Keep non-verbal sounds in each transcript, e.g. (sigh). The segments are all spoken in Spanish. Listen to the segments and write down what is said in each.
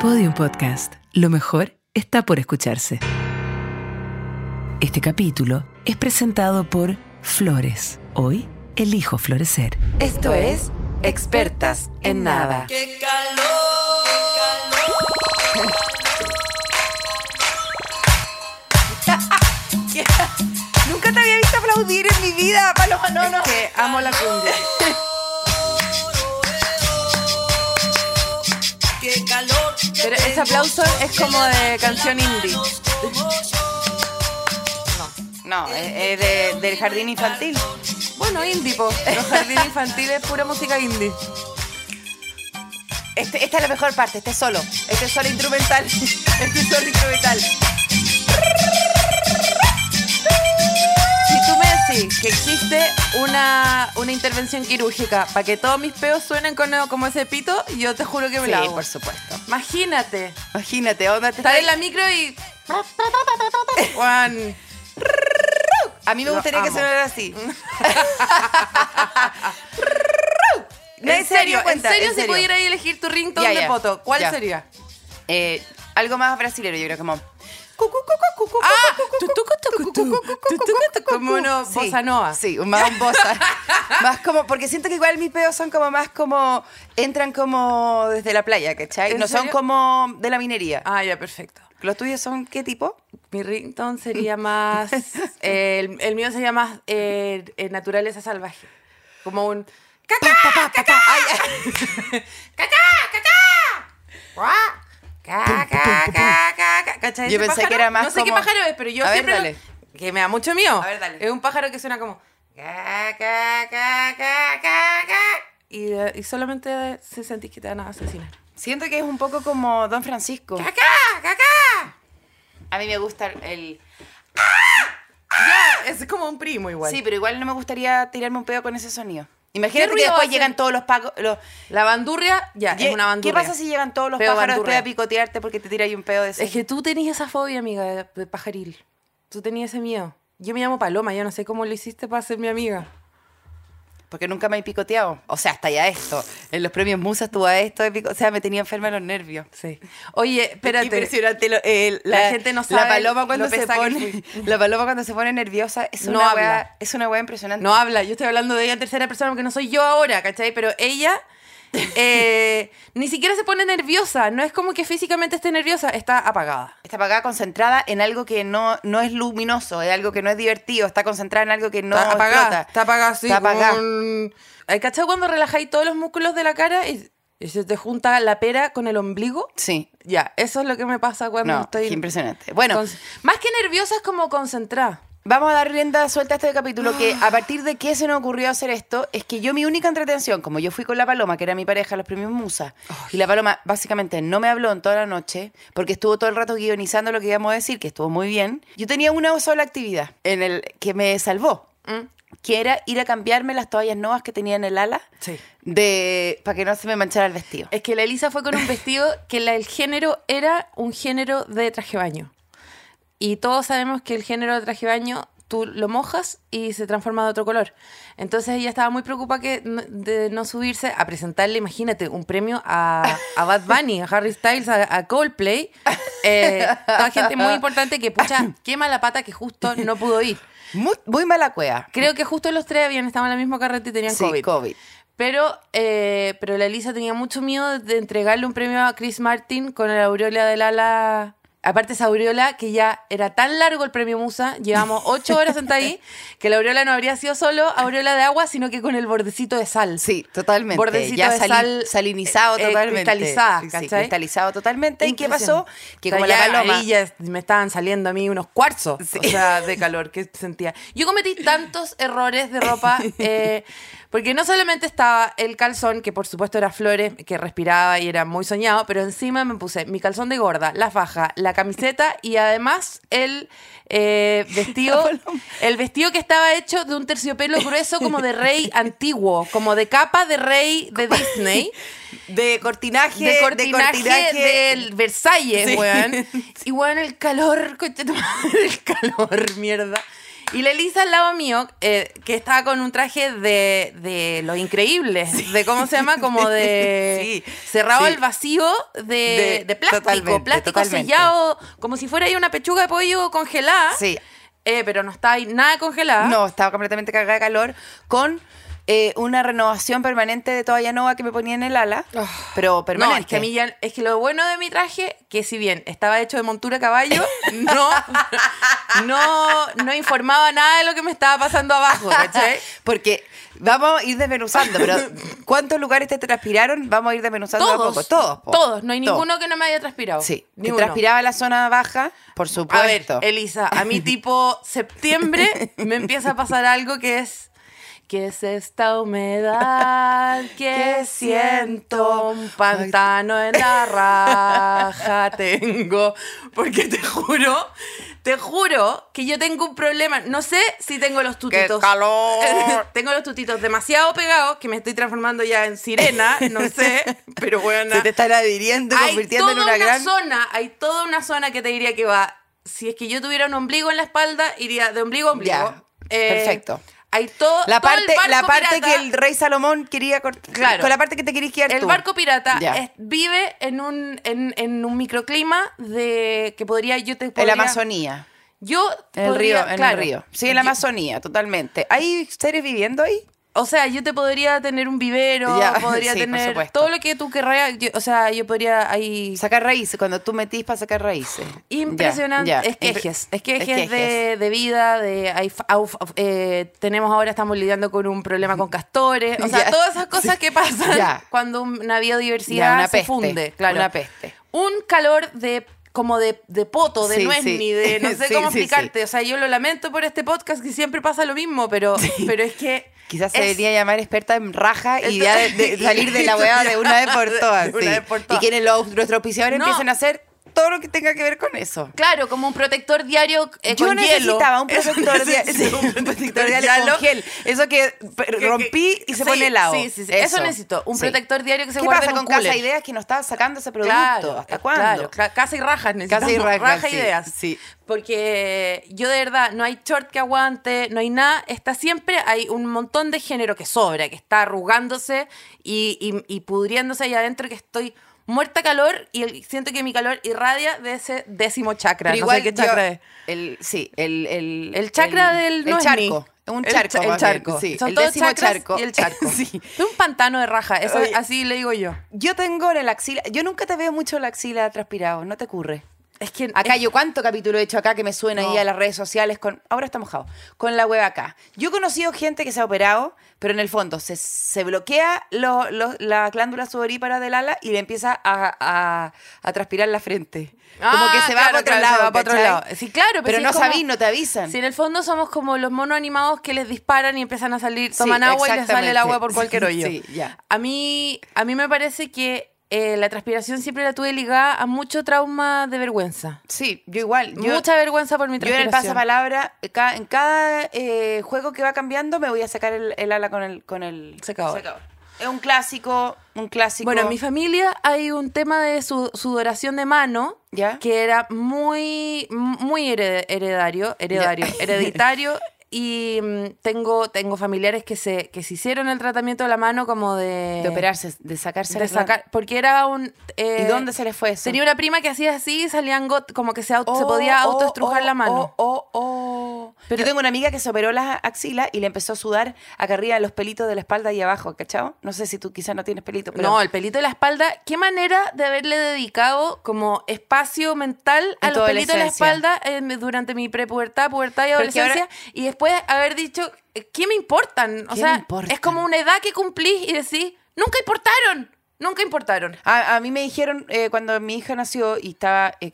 Podium Podcast. Lo mejor está por escucharse. Este capítulo es presentado por Flores. Hoy elijo florecer. Esto es Expertas en Nada. ¡Qué calor! (laughs) Nunca te había visto aplaudir en mi vida, Paloma. No, no. que amo la cumbia. (laughs) Pero ese aplauso es como de canción indie. No, es, es de- del jardín infantil. Bueno, indie, po. (laughs) Los jardines infantiles, pura música indie. Este- esta es la mejor parte, este es solo. Este es solo instrumental. (laughs) Este es solo instrumental. Si decís que existe una, una intervención quirúrgica para que todos mis peos suenen con, como ese pito, yo te juro que me Sí, la hago. por supuesto. Imagínate. Imagínate, onda te Estar en la micro y... Juan. A mí me Lo gustaría que sonara así. (laughs) No, En serio, cuenta, en serio, en si serio. pudieras elegir tu ringtone de poto, ¿cuál sería? Eh, algo más brasilero, yo creo, como... Como no, sí, bossa nova. Sí, más un bossa. (laughs) más como, porque siento que igual mis pedos son como más como, entran como desde la playa, ¿cachai? No son como de la minería. Ah, ya, perfecto. ¿Los tuyos son qué tipo? Mi ringtone sería más, (laughs) eh, el, el, mío sería más eh, eh naturaleza salvaje. Como un... Cacá! ¡Cacá, cacá! ¿Cachai Yo ese pensé que era más No sé qué pájaro es, pero yo A ver, siempre. Que me da mucho mío. A ver, dale. Es un pájaro que suena como. Y, eh, y solamente se sentís que te van a asesinar. Siento que es un poco como Don Francisco. ¡Cacá! ¡Cacá! A mí me gusta el... Ya, es como un primo igual. Sí, pero igual no me gustaría tirarme un pedo con ese sonido. Imagínate que después llegan todos los pacos... Los, La bandurria, ya, es una ¿Qué bandurria. pasa si llegan todos los Peo pájaros después a picotearte porque te tira ahí un pedo de ese? Es que tú tenías esa fobia, amiga, de pajaril. Tú tenías ese miedo. Yo me llamo Paloma, yo no sé cómo lo hiciste para ser mi amiga. Porque nunca me he picoteado. O sea, hasta ya esto. En los premios Musa estuvo a esto de pico... O sea, me tenía enferma los nervios. Sí. Oye, espérate. Impresionante. lo- eh, La gente no sabe La paloma cuando se pone... La paloma cuando se pone nerviosa es No una habla. wea- es una wea impresionante. No habla, yo estoy hablando de ella en tercera persona porque no soy yo ahora, ¿cachai? Pero ella (laughs) eh, ni siquiera se pone nerviosa. No es como que físicamente esté nerviosa, está apagada. Está apagada, concentrada en algo que no, no es luminoso, es algo que no es divertido. Está concentrada en algo que no está apagada. explota. Está apagada, sí. Está apagada. un- Ay, ¿Cachai cuando relajáis todos los músculos de la cara y, y se te junta la pera con el ombligo? Sí. Ya, eso es lo que me pasa cuando No, estoy. qué impresionante. Bueno, Con- más que nerviosa es como concentrada. Vamos a dar rienda suelta a este capítulo que (gasps) a partir de qué se nos ocurrió hacer esto es que yo mi única entretención, como yo fui con la Paloma, que era mi pareja los premios Musa, y la Paloma básicamente no me habló en toda la noche porque estuvo todo el rato guionizando lo que íbamos a decir, que estuvo muy bien. Yo tenía una sola actividad en el que me salvó, que era ir a cambiarme las toallas nuevas que tenía en el ala Sí. de para que no se me manchara el vestido. Es que la Elisa fue con un vestido que la- el género era un género de traje baño. Y todos sabemos que el género de traje baño tú lo mojas y se transforma de otro color. Entonces ella estaba muy preocupada que, de no subirse a presentarle, imagínate, un premio a, a Bad Bunny, a Harry Styles, a, a Coldplay. Eh, toda gente muy importante que, pucha, quema la pata que justo no pudo ir. Muy, muy mala cueva. Creo que justo los tres habían estado en la misma carreta y tenían Sí, COVID. COVID. Pero, eh, pero la Elisa tenía mucho miedo de entregarle un premio a Chris Martin con la aureola del ala. Aparte esa aureola que ya era tan largo el premio Musa, llevamos ocho horas sentadas ahí, (laughs) que la aureola no habría sido solo aureola de agua, sino que con el bordecito de sal. Sí, totalmente. Bordecito ya de sali- sal, salinizado eh, eh, totalmente. cristalizada, Sí, ¿cachai? cristalizado totalmente. ¿Y qué pasó? Que como la paloma... me estaban saliendo a mí unos cuarzos Sí. o sea, de calor que sentía. Yo cometí tantos errores de ropa, (laughs) eh, porque no solamente estaba el calzón, que por supuesto era flores, que respiraba y era muy soñado, pero encima me puse mi calzón de gorda, la faja, la camiseta y además el eh, (laughs) vestido, el vestido que estaba hecho de un terciopelo grueso como de rey (laughs) antiguo, como de capa de rey de Disney. (laughs) De cortinaje. de cortinaje, cortinaje- del Versalles, Sí. weón. Y weón, el calor, el calor, mierda. Y la Elisa al lado mío, eh, que estaba con un traje de, de los increíbles, de cómo se llama, como de (laughs) Sí, cerrado sí. al vacío de, De- de plástico, totalmente, plástico totalmente. sellado, como si fuera ahí una pechuga de pollo congelada. Sí. Eh, pero no está ahí nada congelada. No, estaba completamente cargada de calor con eh, una renovación permanente de toalla nova que me ponía en el ala, pero permanente. No, es que a mí ya, es que lo bueno de mi traje, que si bien estaba hecho de montura caballo, (laughs) no, no, no informaba nada de lo que me estaba pasando abajo, ¿cachai? (laughs) Porque vamos a ir desmenuzando, pero (laughs) ¿cuántos lugares te transpiraron? Vamos a ir desmenuzando a Todos, poco. Todos. po. todos, no hay Todos. ninguno que no me haya transpirado. Sí, que transpiraba la zona baja, por A ver, supuesto. Elisa, a mí tipo septiembre me empieza a pasar algo que es que es esta humedad (laughs) que siento un pantano en la raja (laughs) tengo porque te juro te juro que yo tengo un problema no sé si tengo los tutitos calor! (laughs) tengo los tutitos demasiado pegados que me estoy transformando ya en sirena no sé pero bueno Se te están adhiriendo y convirtiendo en una, una gran... zona, hay toda una zona que te diría que va. Si es que yo tuviera un ombligo en la espalda, iría de ombligo a ombligo. Ya, Eh, perfecto. Hay todo. La todo el parte, la parte pirata- que el rey Salomón quería cortar. Claro. Con la parte que te querías quedar El tú. barco pirata es- vive en un, en, en un microclima de que podría yo te En podría, la Amazonía. Yo En el podría- río, en claro. el río. Sí, en la Amazonía, totalmente. ¿Hay seres viviendo ahí? O sea, yo te podría tener un vivero, Ya, (laughs) podría sí, tener todo lo que tú querrás. yo- o sea, yo podría ahí Sacar raíces, cuando tú metís para sacar raíces. Impresionante. Ya, ya. Esquejes. Esquejes, Esquejes. De, de vida. De, hay eh, tenemos ahora, estamos lidiando con un problema con castores. O sea, todas esas cosas Sí. que pasan cuando una biodiversidad una se peste, funde. Claro. una peste. Un calor de como de, de poto, de Sí, nuez, sí. ni de no (laughs) sé Sí, cómo explicarte. O sea, yo lo lamento por este podcast que siempre pasa lo mismo, pero, pero es que. Quizás se debería llamar experta en raja y ya de, de salir de la (laughs) weá de una vez por todas. De una sí. vez por todas. Y quienes los, nuestros auspiciadores No. empiecen a hacer todo lo que tenga que ver con eso. Claro, como un protector diario eh, Yo con necesitaba hielo. (laughs) (laughs) un protector diario, sí, un protector diario con gel. Eso que rompí y se Sí, pone helado. Sí, sí, sí. Eso, necesito. Un protector diario que se ¿Qué guarde pasa en un con Casa. Ideas que no estaba sacando ese producto? Claro, ¿Hasta eh, cuándo? Claro, casa y rajas necesitamos. Casa y rajas, raja ideas. sí. Porque yo de verdad, no hay short que aguante, no hay nada. Está siempre, hay un montón de género que sobra, que está arrugándose y, y- y pudriéndose ahí adentro, que estoy muerta calor y el- siento que mi calor irradia de ese décimo chakra. Pero no sé igual qué yo- chakra es. El, sí, el, el, El chakra del el no es charco. ni. Un El charco. cha- El, charco. sí, Son el todos décimo charco. y el charco. (laughs) sí. Es un pantano de raja, eso, Oye. así le digo yo. Yo tengo en el axila. Yo nunca te veo mucho la axila transpirado, ¿no te ocurre? Es que Acá es- yo cuánto capítulo he hecho acá que me suena ahí No. a las redes sociales con ahora está mojado con la web acá. Yo he conocido gente que se ha operado, pero en el fondo se, se bloquea lo- lo- la glándula sudorípara del ala y le empieza a, a- a transpirar la frente. como Ah, que se va claro, para otro claro, lado. va para otro lado. Sí, claro, pero pero si no como- sabís, no te avisan. Si en el fondo somos como los monos animados que les disparan y empiezan a salir, Sí, toman agua y les sale el agua por cualquier (laughs) hoyo. Sí, ya. A mí, a mí me parece que eh, la transpiración siempre la tuve ligada a mucho trauma de vergüenza. Sí, yo igual. Yo, Mucha vergüenza por mi yo en transpiración. el pasapalabra, en cada eh, juego que va cambiando, me voy a sacar el, el ala con el, con el Secador. Es un clásico, un clásico. Bueno, en mi familia hay un tema de su- sudoración de mano ¿Ya? que era muy, muy hered- heredario, heredario, hereditario. (laughs) Y mm, tengo, tengo familiares que se, que se hicieron el tratamiento de la mano como de... de operarse, de sacarse de la- sacar, porque era un... eh, ¿Y dónde se le fue eso? Tenía una prima que hacía así y salían got, como que se, auto- se Oh, podía oh, autoestrujar oh, la mano. Oh, oh, oh. Pero- Yo tengo una amiga que se operó las axilas y le empezó a sudar acá arriba los pelitos de la espalda y abajo, ¿cachao? No sé si tú quizás no tienes pelitos, pero... No, el pelito de la espalda. ¿Qué manera de haberle dedicado como espacio mental a los pelitos de la espalda eh, durante mi prepubertad, pubertad y adolescencia? ahora- Y después haber dicho, eh, ¿qué me importan? O ¿Qué sea, importan? es como una edad que cumplís y decís, nunca importaron, nunca importaron. A, a mí me dijeron eh, cuando mi hija nació y estaba eh,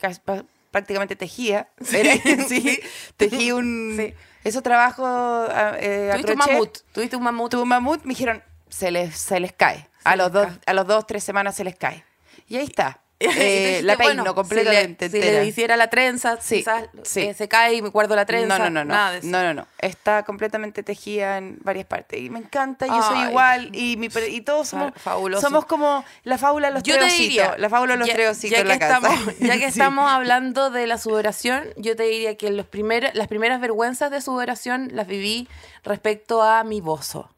prácticamente tejía, (laughs) (laughs) sí, tejí un... Sí. Esos trabajos a- eh, Tuviste un mamut, tuviste un mamut. Tuve un mamut, me dijeron, se les, se les cae. Se a, los les dos, cae. a los dos, tres semanas se les cae. Y ahí está. (laughs) Eh, dijiste, la peino bueno, completamente Si le, si entera. le hiciera la trenza, Sí, quizás sí. eh, se cae y me guardo la trenza. No, no, no, no. Nada. No, no, no. Está completamente tejida en varias partes. Y me encanta, yo soy igual. Y, mi, y todos somos, Fa- fabuloso. somos como la fábula de los Yo te tres diría, ositos. La fábula de los ya- ositos ya en la que casa. Estamos, ya que (laughs) estamos hablando de la sudoración, yo te diría que los primer, las primeras vergüenzas de sudoración las viví respecto a mi bozo.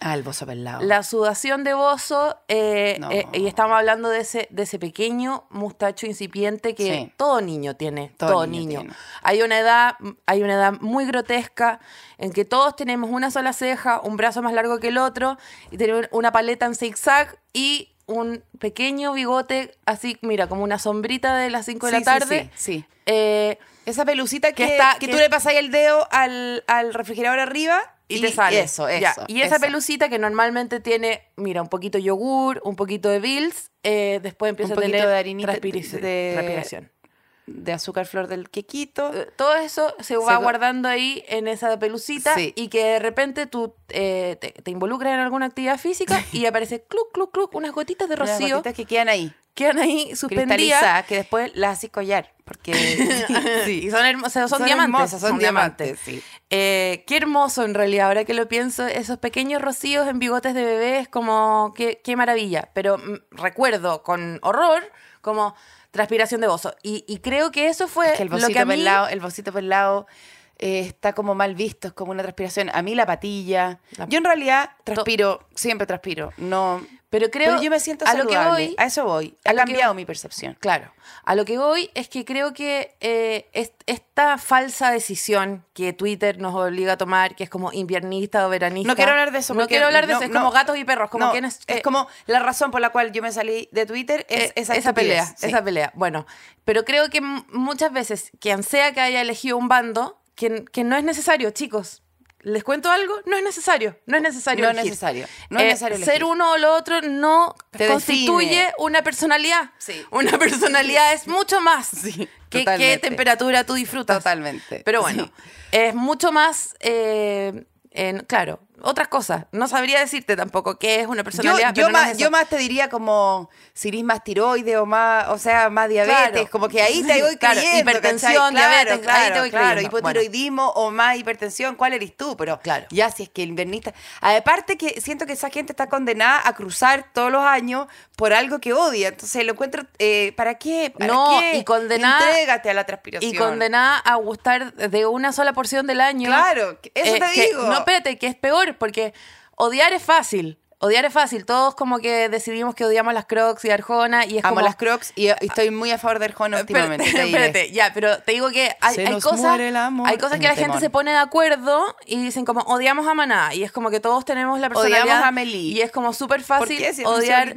Ah, el bozo pelado. La sudación de bozo, eh, No. eh, y estamos hablando de ese, de ese pequeño mustacho incipiente que Sí. todo niño tiene, Todo todo, niño niño. tiene. Hay una edad, hay una edad muy grotesca en que todos tenemos una sola ceja, un brazo más largo que el otro, y tenemos una paleta en zigzag y un pequeño bigote, así, mira, como una sombrita de las 5 de Sí, la tarde. sí, sí. Eh, Esa pelucita que, Que está- que que- tú le pasáis el dedo al, al refrigerador arriba y, te sale. Eso, eso. Ya, Y esa eso. pelucita que normalmente tiene, mira, un poquito de yogur, un poquito de Bills, eh, después empieza Un a tener de harinita transpiración. de- transpiración. De azúcar flor del quequito. Eh, Todo eso se va guardando ahí en esa pelucita Sí. y que de repente tú eh, te, te involucras en alguna actividad física (laughs) y aparece cluc, cluc, cluc, unas gotitas de rocío gotitas que quedan ahí. Quedan ahí suspendidas. Que después las haces collar. Porque (laughs) sí. (laughs) Y son hermosas, son, Son diamantes. hermosas, son diamantes, sí. Eh, qué hermoso en realidad, ahora que lo pienso, esos pequeños rocíos en bigotes de bebé es como, qué, qué maravilla. Pero mm, recuerdo con horror como transpiración de bozo. Y, y creo que eso fue que el lo que a mí... pelado, el bocito pelado eh, está como mal visto, es como una transpiración. A mí la patilla. La- Yo en realidad transpiro, siempre transpiro. No, Pero creo... pero yo me siento a lo saludable. que voy, a eso voy. Ha cambiado voy- mi percepción. Claro. A lo que voy es que creo que eh, es- esta falsa decisión que Twitter nos obliga a tomar, que es como inviernista o veranista. No quiero hablar de eso. No quiero hablar de no- eso. Es no- como gatos y perros. Como no, quienes, es eh, como la razón por la cual yo me salí de Twitter es eh, esa, esa pelea. Sí. esa pelea. Bueno, pero creo que muchas veces, quien sea que haya elegido un bando, que, que no es necesario, chicos. ¿Les cuento algo? No es necesario. No es necesario. No es necesario, no es Eh, necesario elegir. Ser uno o lo otro no Te constituye define. una personalidad. Sí. Una personalidad es mucho más. (laughs) Sí, que qué temperatura tú disfrutas. Totalmente. Pero bueno, Sí. es mucho más. eh, en- claro, otras cosas. No sabría decirte tampoco qué es una Yo, personalidad. yo pero no más, es yo más te diría como si eres más tiroides o más, o sea, más diabetes, Claro. como que ahí te voy Claro, creyendo. hipertensión, ¿cachai? Claro, diabetes, ahí te voy claro, creyendo. hipotiroidismo o más hipertensión, ¿cuál eres tú? Pero Claro. ya si es que el invernista... Aparte que siento que esa gente está condenada a cruzar todos los años por algo que odia. Entonces lo encuentro, eh, ¿para qué? ¿Para No, qué? y condenada- Entrégate a la transpiración. Y condenada a gustar de una sola porción del año. Claro, eso Eh, te que- digo. no, espérate, que es peor, porque odiar es fácil. Odiar es fácil. Todos como que decidimos que odiamos las Crocs y Arjona y es Amo como... las crocs y, y estoy muy a favor de Arjona últimamente. (laughs) Espérate, espérate, ya, pero te digo que hay, cosas, hay cosas que la gente se pone de acuerdo y dicen como odiamos a Maná y es como que todos tenemos la Odiamos personalidad a Melí. y es como súper fácil odiar.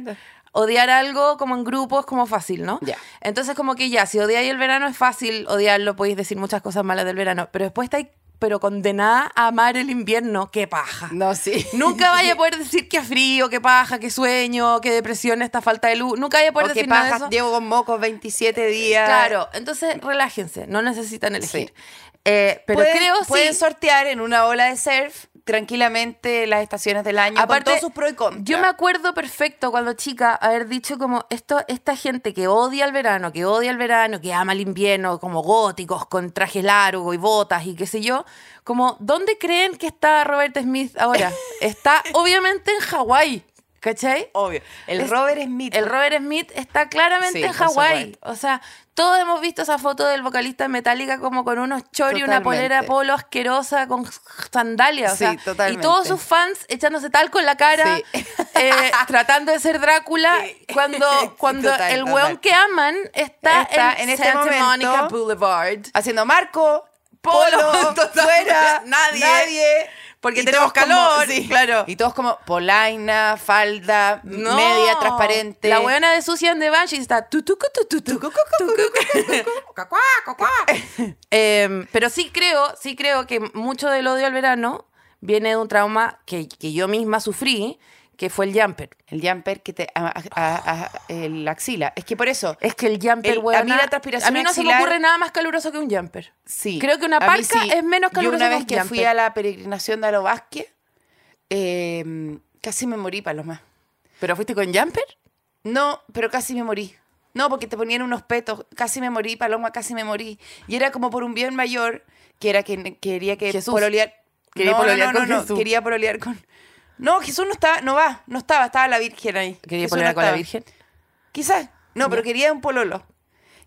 Odiar algo como en grupo es como fácil, ¿no? Ya. Entonces como que ya, si odiáis el verano es fácil odiarlo, podéis decir muchas cosas malas del verano, pero después estáis pero condenada a amar el invierno, qué paja. No, sí. Nunca vaya a (laughs) poder decir que frío, que paja, que sueño, que depresión, esta falta de luz. Nunca vaya a poder O que decir nada de eso. llevo con mocos 27 días. Claro, entonces relájense, no necesitan elegir. Sí. Eh, pero pueden, creo pueden sí. sortear en una ola de surf tranquilamente las estaciones del año con todos sus pros y contras. Yo me acuerdo perfecto cuando chica haber dicho como esto, esta gente que odia el verano, que odia el verano, que ama el invierno, como góticos con trajes largos y botas y qué sé yo, como ¿dónde creen que está Robert Smith ahora? (laughs) Está obviamente en Hawái, ¿cachai? Obvio. El Es- Robert Smith. El Robert Smith está claramente Sí, en Hawái. O sea, todos hemos visto esa foto del vocalista de Metallica como con unos chori una polera polo asquerosa con sandalias. O Sí, totalmente. Y todos sus fans echándose talco en la cara, Sí. eh, (laughs) tratando de ser Drácula, cuando, (laughs) cuando total, el total. weón que aman está, Está en, en este Santa momento Monica Boulevard. Haciendo Marco, Polo, Polo, (laughs) fuera, nadie. nadie. Porque tenemos como- calor, sí. claro. Y todos como polaina, falda, No. media transparente. La weona de Susie and the Banshees está Em, pero sí creo, sí creo que mucho del odio al verano viene de un trauma que, que yo misma sufrí, que fue el jumper. El jumper que te... A, a- a- a- el axila. Es que por eso... Es que el jumper, El- a mí la transpiración a mí no se me ocurre nada más caluroso que un jumper. Sí. Creo que una parca sí. es menos Yo caluroso una que vez un que fui a la peregrinación de Vázquez, eh, casi me morí, Paloma. ¿Pero fuiste con jumper? No, pero casi me morí. No, porque te ponían unos petos. Casi me morí, Paloma, casi me morí. Y era como por un bien mayor, que era que quería que Jesús. pololear. Quería no, pololear no, no, con no, Jesús. Quería pololear con... No, Jesús no estaba, no va, no estaba, estaba la Virgen ahí. Quería poner no con la. Virgen. Quizás. No, pero quería un pololo.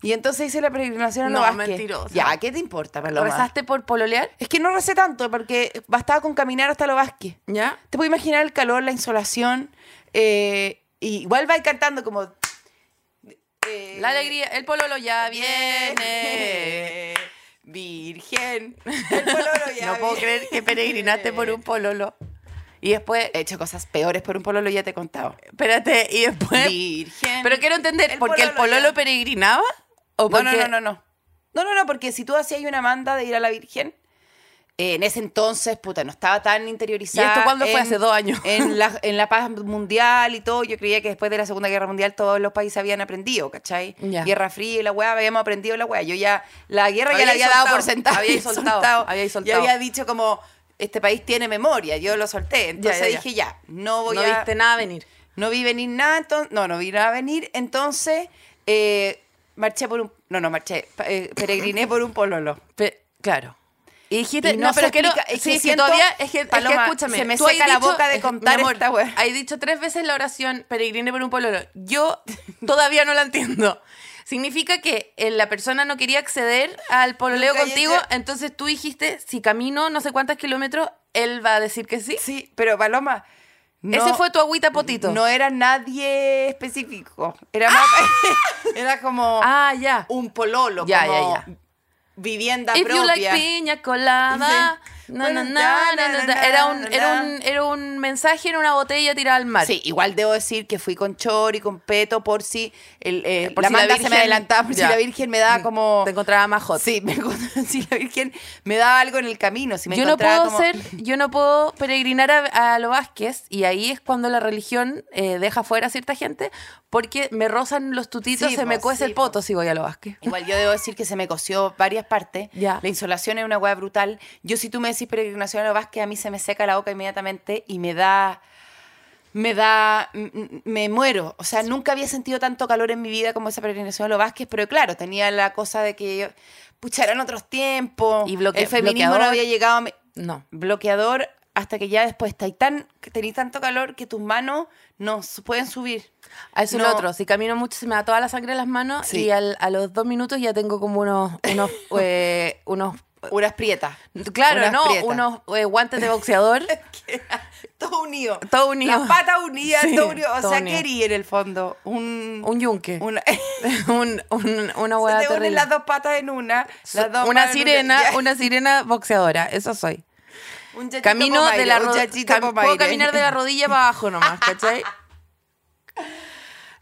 Y entonces hice la peregrinación a No, Vázquez. mentirosa. Ya, ¿qué te importa, Paloma? ¿Rezaste por pololear? Es que no recé tanto, porque bastaba con caminar hasta Los Vázquez. ¿Ya? Te puedo imaginar el calor, la insolación. eh, y igual va cantando como. eh, La alegría, el pololo ya viene. (laughs) Virgen. El pololo ya No puedo viene. creer que peregrinaste por un pololo. Y después, He hecho cosas peores por un pololo, ya te he contado. espérate, y después... Virgen. Pero quiero entender, El ¿porque el pololo pololo ya. peregrinaba? ¿O No, porque... no, no, no, no. No, no, no, porque si tú hacías una manda de ir a la Virgen, eh, en ese entonces, puta, no estaba tan interiorizada. ¿Y esto cuándo fue? Hace dos años. En (laughs) la, en la paz mundial y todo. Yo creía que después de la Segunda Guerra Mundial todos los países habían aprendido, ¿cachai? Guerra Fría y la weá, habíamos aprendido la weá. Yo ya, la guerra ya la había dado por sentada. habíais (laughs) soltado, habíais Y soltado. había dicho como, este país tiene memoria. Yo lo solté. Entonces ya, ya. dije, ya, no voy no a... viste nada venir. No vi venir nada, entonces, no, no vi nada venir, entonces eh, marché por un, no, no, marché, eh, peregriné por un pololo. Pe- claro. Y dijiste, Y no, no pero explica, es sí, que es que siento, todavía, es que, es que escúchame, se me seca la boca de contar amor, esta wea. Hay dicho tres veces la oración, peregrine por un pololo. Yo todavía no la entiendo. Significa que eh, la persona no quería acceder al pololeo Nunca contigo, entonces tú dijiste, si camino no sé cuántos kilómetros, él va a decir que sí. Sí, pero Paloma, no, Ese fue tu agüita potito. no era nadie específico, era más, (laughs) era como ah, ya. un pololo, Ya, como ya, ya. vivienda If you like propia. piña colada. Na, na, na. Era, un, era, un, era un mensaje en una botella tirada al mar. Sí, igual debo decir que fui con chori, con peto, por si el, eh, Por la si la se me adelantaba, por Ya. si la Virgen me daba como... Te encontraba más hot. Sí, me (laughs) si la Virgen me daba algo en el camino, si me yo no encontraba puedo como... ser, yo no puedo peregrinar a, a lo Vázquez y ahí es cuando la religión eh, deja fuera a cierta gente porque me rozan los tutitos, Sí, se me cuece sí, el poto si voy a lo Vázquez. Igual yo debo decir que se me coció varias partes. Ya. La insolación es una hueá brutal. Yo si tú me decís peregrinación a lo Vázquez, a mí se me seca la boca inmediatamente y me da... Me da... Me muero. O sea, nunca había sentido tanto calor en mi vida como esa peregrinación a lo Vázquez, pero claro, tenía la cosa de que... Pucha, eran otros tiempos. Y bloque- el feminismo bloqueador. no había llegado a mi- No. bloqueador hasta que ya después tan, que tenés tanto calor que tus manos no pueden subir. A eso es lo otro. Si camino mucho se me da toda la sangre en las manos Sí. y al- a los dos minutos ya tengo como unos, unos, (laughs) eh, unos Unas prietas. claro, Unas no, prietas. unos eh, guantes de boxeador. (laughs) Todo unido. Todo unido. Las patas unidas, Sí, todo unido. O todo sea, unido. ¿qué haría en el fondo? Un... un yunque. una- (laughs) un, un- una se hueá te unen las dos patas en una. Las dos una sirena, ya. una sirena boxeadora, eso soy. Un Camino pomaire, de la un puedo caminar de la rodilla para abajo nomás, (laughs) ¿cachai?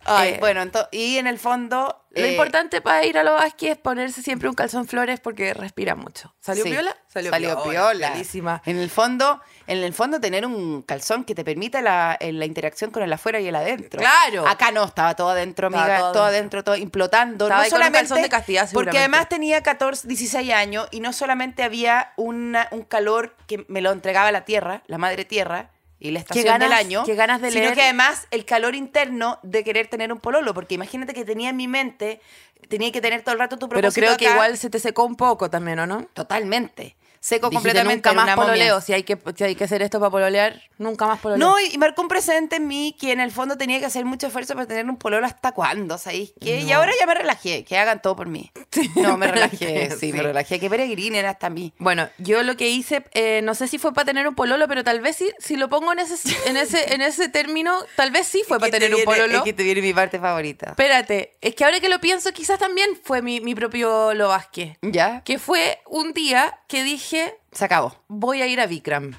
Ay, Eh, bueno, y en el fondo... Lo eh, importante para ir a los Vázquez es ponerse siempre un calzón flores porque respira mucho. ¿Salió sí, piola? Salió, piola. Buenísima. En el fondo, en el fondo tener un calzón que te permita la, eh, la interacción con el afuera y el adentro. Claro. Acá no, estaba todo adentro, Estaba amiga, todo todo, adentro. todo implotando. Estaba no con un solamente calzón de castidad, porque además tenía 14, 16 años y no solamente había una, un calor que me lo entregaba la tierra, la madre tierra, y la estación ganas- del año, qué ganas de sino leer. que además el calor interno de querer tener un pololo, porque imagínate que tenía en mi mente, tenía que tener todo el rato tu Pero propósito creo que igual se te secó un poco también, ¿o no? Totalmente. Seco Dijiste, completamente. nunca más pololeo. Si hay, que, si hay que hacer esto para pololear, nunca más pololeo. No, y y marcó un precedente en mí que en el fondo tenía que hacer mucho esfuerzo para tener un pololo hasta cuándo, ¿sabéis qué? Y ahora ya me relajé, que hagan todo por mí. No, me relajé, sí, (laughs) Sí. me relajé, que peregrinen hasta mí. Bueno, yo lo que hice, eh, no sé si fue para tener un pololo, pero tal vez sí, si lo pongo en ese, en ese, en ese término, tal vez sí fue para Que te tener un viene- pololo. Es que te viene mi parte favorita. Espérate, es que ahora que lo pienso, quizás también fue mi, mi propio Lo Vázquez. ¿Ya? Que fue un día que dije, Se acabó. voy a ir a Vikram.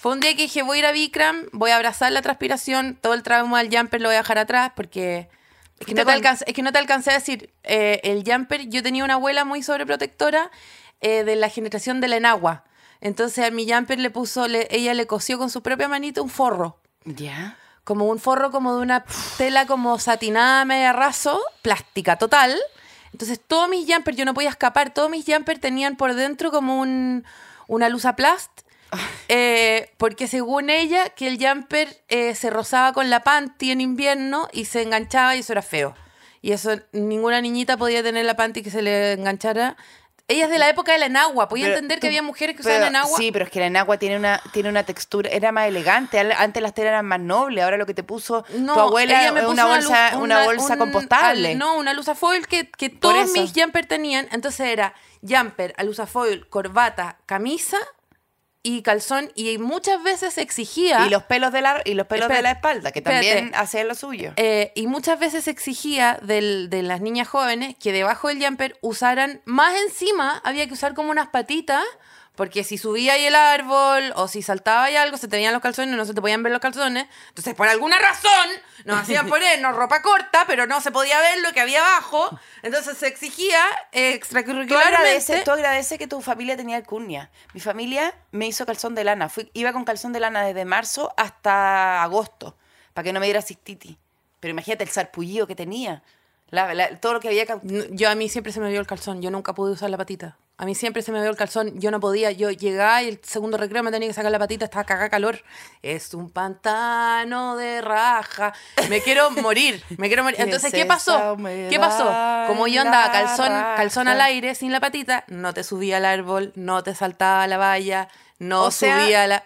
Fue un día que dije, voy a ir a Vikram, voy a abrazar la transpiración, todo el trauma del jumper lo voy a dejar atrás porque... Es que, no te, alcancé, es que no te alcancé a decir, eh, el jumper, yo tenía una abuela muy sobreprotectora eh, de la generación de la enagua. Entonces a mi jumper le puso, le- ella le cosió con su propia manita un forro ¿Ya? como un forro como de una tela como satinada media raso, plástica total. Entonces todos mis jumpers, yo no podía escapar, todos mis jumpers tenían por dentro como un, una luz a plast. eh, porque según ella, que el jumper eh, se rozaba con la panty en invierno y se enganchaba y eso era feo. y eso ninguna niñita podía tener la panty que se le enganchara. Ella es de la época de la enagua, podía Pero entender que tú- había mujeres que pero- usaban enagua. Sí, pero es que la enagua tiene una, tiene una textura, era más elegante. Antes las telas eran más nobles. Ahora lo que te puso tu abuela es una bolsa, luz- una bolsa un- compostable. al- no, una lusafoil que, que Por todos mis jumper tenían. Entonces era jumper, alusafoil, corbata, camisa y calzón. Y muchas veces exigía. Y los pelos de la, y los pelos de la espalda, que también hacían lo suyo. eh, y muchas veces exigía del- de las niñas jóvenes que debajo del jumper usaran más encima, había que usar como unas patitas, porque si subía ahí el árbol o si saltaba ahí algo, se tenían los calzones, no se te podían ver los calzones. Entonces, por alguna razón, nos hacían (laughs) ponernos ropa corta, pero no se podía ver lo que había abajo. Entonces se exigía eh, Tú agradeces, extracurricularmente. tú agradeces que tu familia tenía alcurnia. Mi familia me hizo calzón de lana. Fui, iba con calzón de lana desde marzo hasta agosto, para que no me diera cistitis. Pero imagínate el sarpullido que tenía. La- la- todo lo que había... Yo a mí siempre se me vio el calzón, yo nunca pude usar la patita. A mí siempre se me vio el calzón, yo no podía, yo llegaba y el segundo recreo me tenía que sacar la patita, estaba cagada calor. Es un pantano de raja. Me quiero (laughs) morir, me quiero morir. ¿Qué Entonces, es ¿qué pasó? ¿Qué pasó? Como yo andaba calzón, calzón al aire sin la patita, no te subía al árbol, no te saltaba a la valla, no O sea, subía a la...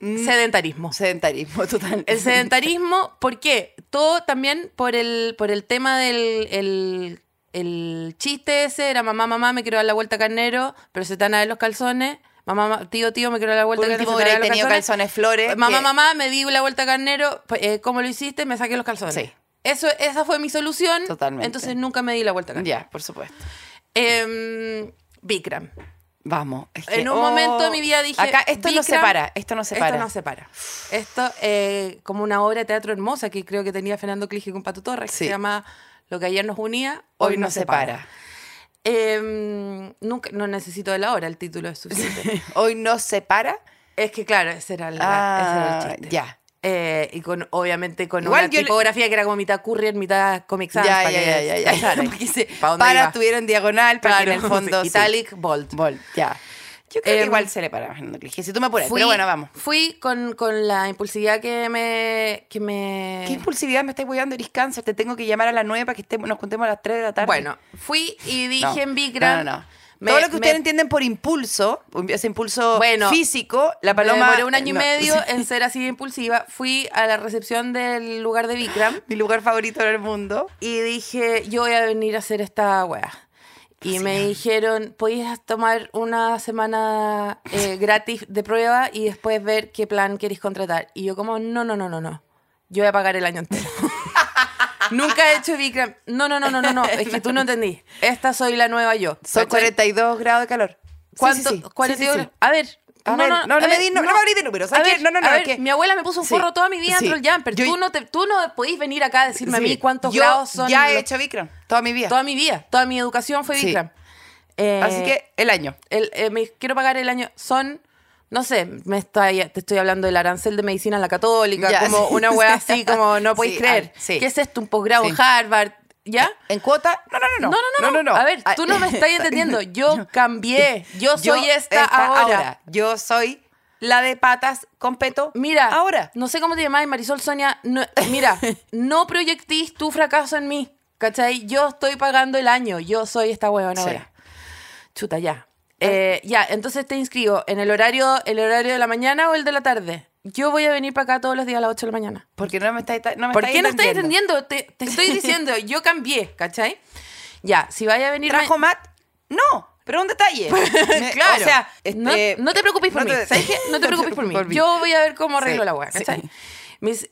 Sedentarismo. Sedentarismo total. El (laughs) sedentarismo, ¿por qué? Todo también por el, por el tema del el, el chiste ese, era mamá, mamá, me quiero dar la vuelta carnero, pero se te van a ver los calzones. Mamá, ma- tío, tío, me quiero dar la vuelta Porque carnero, tú se te van a hubieras ver los tenido calzones flores. Mamá, que- mamá, me di la vuelta carnero, pues, eh, ¿cómo lo hiciste? Me saqué los calzones. Sí. Eso, esa fue mi solución. Totalmente. Entonces nunca me di la vuelta carnero. Ya, por supuesto. Em, Bikram. Vamos. es que- En un oh, momento de mi vida dije. Acá esto no se para, esto no se para. Esto no se para. Esto, eh, como una obra de teatro hermosa que creo que tenía Fernando Clige con Pato Torres, que se llama Lo que ayer nos unía, Hoy no se para. Eh, nunca, no necesito de la hora, el título es (laughs) suficiente. Hoy no se para. es que, claro, ese era, la- ese era Ah, el chiste. ya. Eh, y con, obviamente, con Igual una yo le- tipografía que era como mitad Courier, mitad Comic Sans. Ya, para ya, que ya, ya, ya. (laughs) Porque (laughs) se- para en diagonal, para que en el Claro, fondo. sí. Italic, bold. Bold, ya. Yo creo que Em, igual se le para a Fernando Clige. Si tú me apuras, Fui- pero bueno, vamos. Fui con, con la impulsividad que me... Que me ¿Qué impulsividad me estás cuidando? Eres cáncer. Te tengo que llamar a las 9 para que estemos- nos contemos a las 3 de la tarde. Bueno, fui y dije No, en Bikram... No, no, no. me- Todo lo que me- ustedes entienden por impulso, ese impulso Bueno, físico, la Me paloma. demoré un año no. y medio en ser así de impulsiva. Fui a la recepción del lugar de Bikram (laughs) Mi lugar favorito en el mundo. y dije, yo voy a venir a hacer esta wea. Y me dijeron, podías tomar una semana eh, (laughs) gratis de prueba y después ver qué plan queréis contratar. Y yo como, no, no, no, no, no. Yo voy a pagar el año entero. (laughs) Nunca he hecho Bikram. No, no, no, no, no, no. Es que tú no entendí. Esta soy la nueva yo. Son ¿cachai? 42 grados de calor. Sí, ¿Cuánto? sí, sí. 42 Sí, sí, sí. A ver. A ver, no, no a me ver, di- no- no me hablé de números, ¿sabes A ver, No, no, no, a ver, que- mi abuela me puso un Sí, forro toda mi vida sí. dentro del jumper. Yo- tú, no te, tú no podís venir acá a decirme a mí cuántos Yo grados son. Ya he los- hecho Bikram toda mi vida. Toda mi vida. Toda mi educación fue. Bikram. Eh, Así que el año. el- eh, me quiero pagar el año. Son, no sé, me está, te estoy hablando del arancel de medicina en la católica, Ya, como una wea así, como no (laughs) podéis creer. ¿Qué es esto? ¿Un posgrado en Sí. Harvard? ¿Ya? ¿En cuota? No, no, no. No, no, no, no. A ver, Ah, tú no me estás (laughs) entendiendo. Yo cambié. Yo soy esta, ahora. Yo soy la de patas con peto. Mira, Ahora. no sé cómo te llamas, Marisol Sonia. no- mira, (laughs) no proyectís tu fracaso en mí. ¿Cachai? Yo estoy pagando el año. Yo soy esta huevona Sí. ahora. Chuta, ya. Eh, ya, entonces te inscribo en el horario, el horario de la mañana o el de la tarde. Yo voy a venir para acá todos los días a las 8 de la mañana. Porque no me está, no me ¿Por estáis qué no estás entendiendo. Te, te estoy (laughs) diciendo, yo cambié, ¿cachai? Ya, si vaya a venir... ¿Trajo ma- Matt? No, pero un detalle. (laughs) Me- Claro. O sea, no, este, no te preocupes por no mí. te- ¿Sabes qué? No te (laughs) preocupes por mí. Yo voy a ver cómo arreglo Sí, la hueá, sí.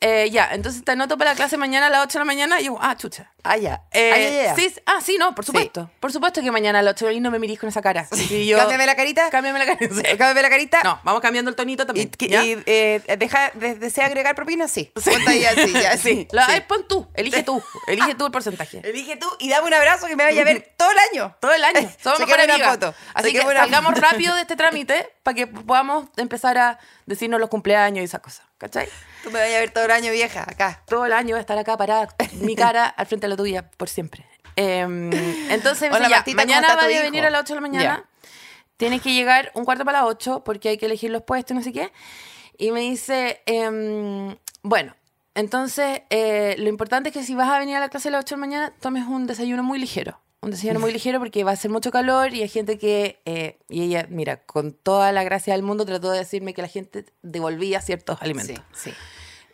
Eh, ya, entonces te anoto para la clase mañana a las 8 de la mañana y yo, ah, chucha. Ah, ya. Eh, Ah, ya, sí, ah, sí, no, por supuesto. Por supuesto que mañana a las 8 y no me mirís con esa cara. Y yo, Cámbiame la carita. Cámbiame la cara. sí. Cámbiame la carita. No, vamos cambiando el tonito también. y, eh, deja, de- ¿Desea agregar propina? Sí. Cuenta ya, sí, ya, sí. Sí. ay, pon tú, elige tú, (laughs) elige tú el porcentaje. Elige tú y dame un abrazo que me vaya a ver (laughs) todo el año. Todo el año. (laughs) Somos una amigas. foto. Así que salgamos rápido de este trámite para que podamos empezar a decirnos los cumpleaños y esas cosas. ¿Cachai? Tú me vayas a ver todo el año, vieja, acá. Todo el año voy a estar acá parada, mi cara al frente de la tuya, por siempre. Em, entonces, me (laughs) Hola, dice, ya, Martita, ¿cómo mañana vaya a venir a las 8 de la mañana. Tienes que llegar un cuarto para las 8 porque hay que elegir los puestos y no sé qué. Y me dice, em, bueno, Entonces, eh, lo importante es que si vas a venir a la clase a las 8 de la mañana, tomes un desayuno muy ligero. Un desayuno muy ligero porque va a hacer mucho calor y hay gente que, eh, y ella, mira, con toda la gracia del mundo trató de decirme que la gente devolvía ciertos alimentos. Sí, sí.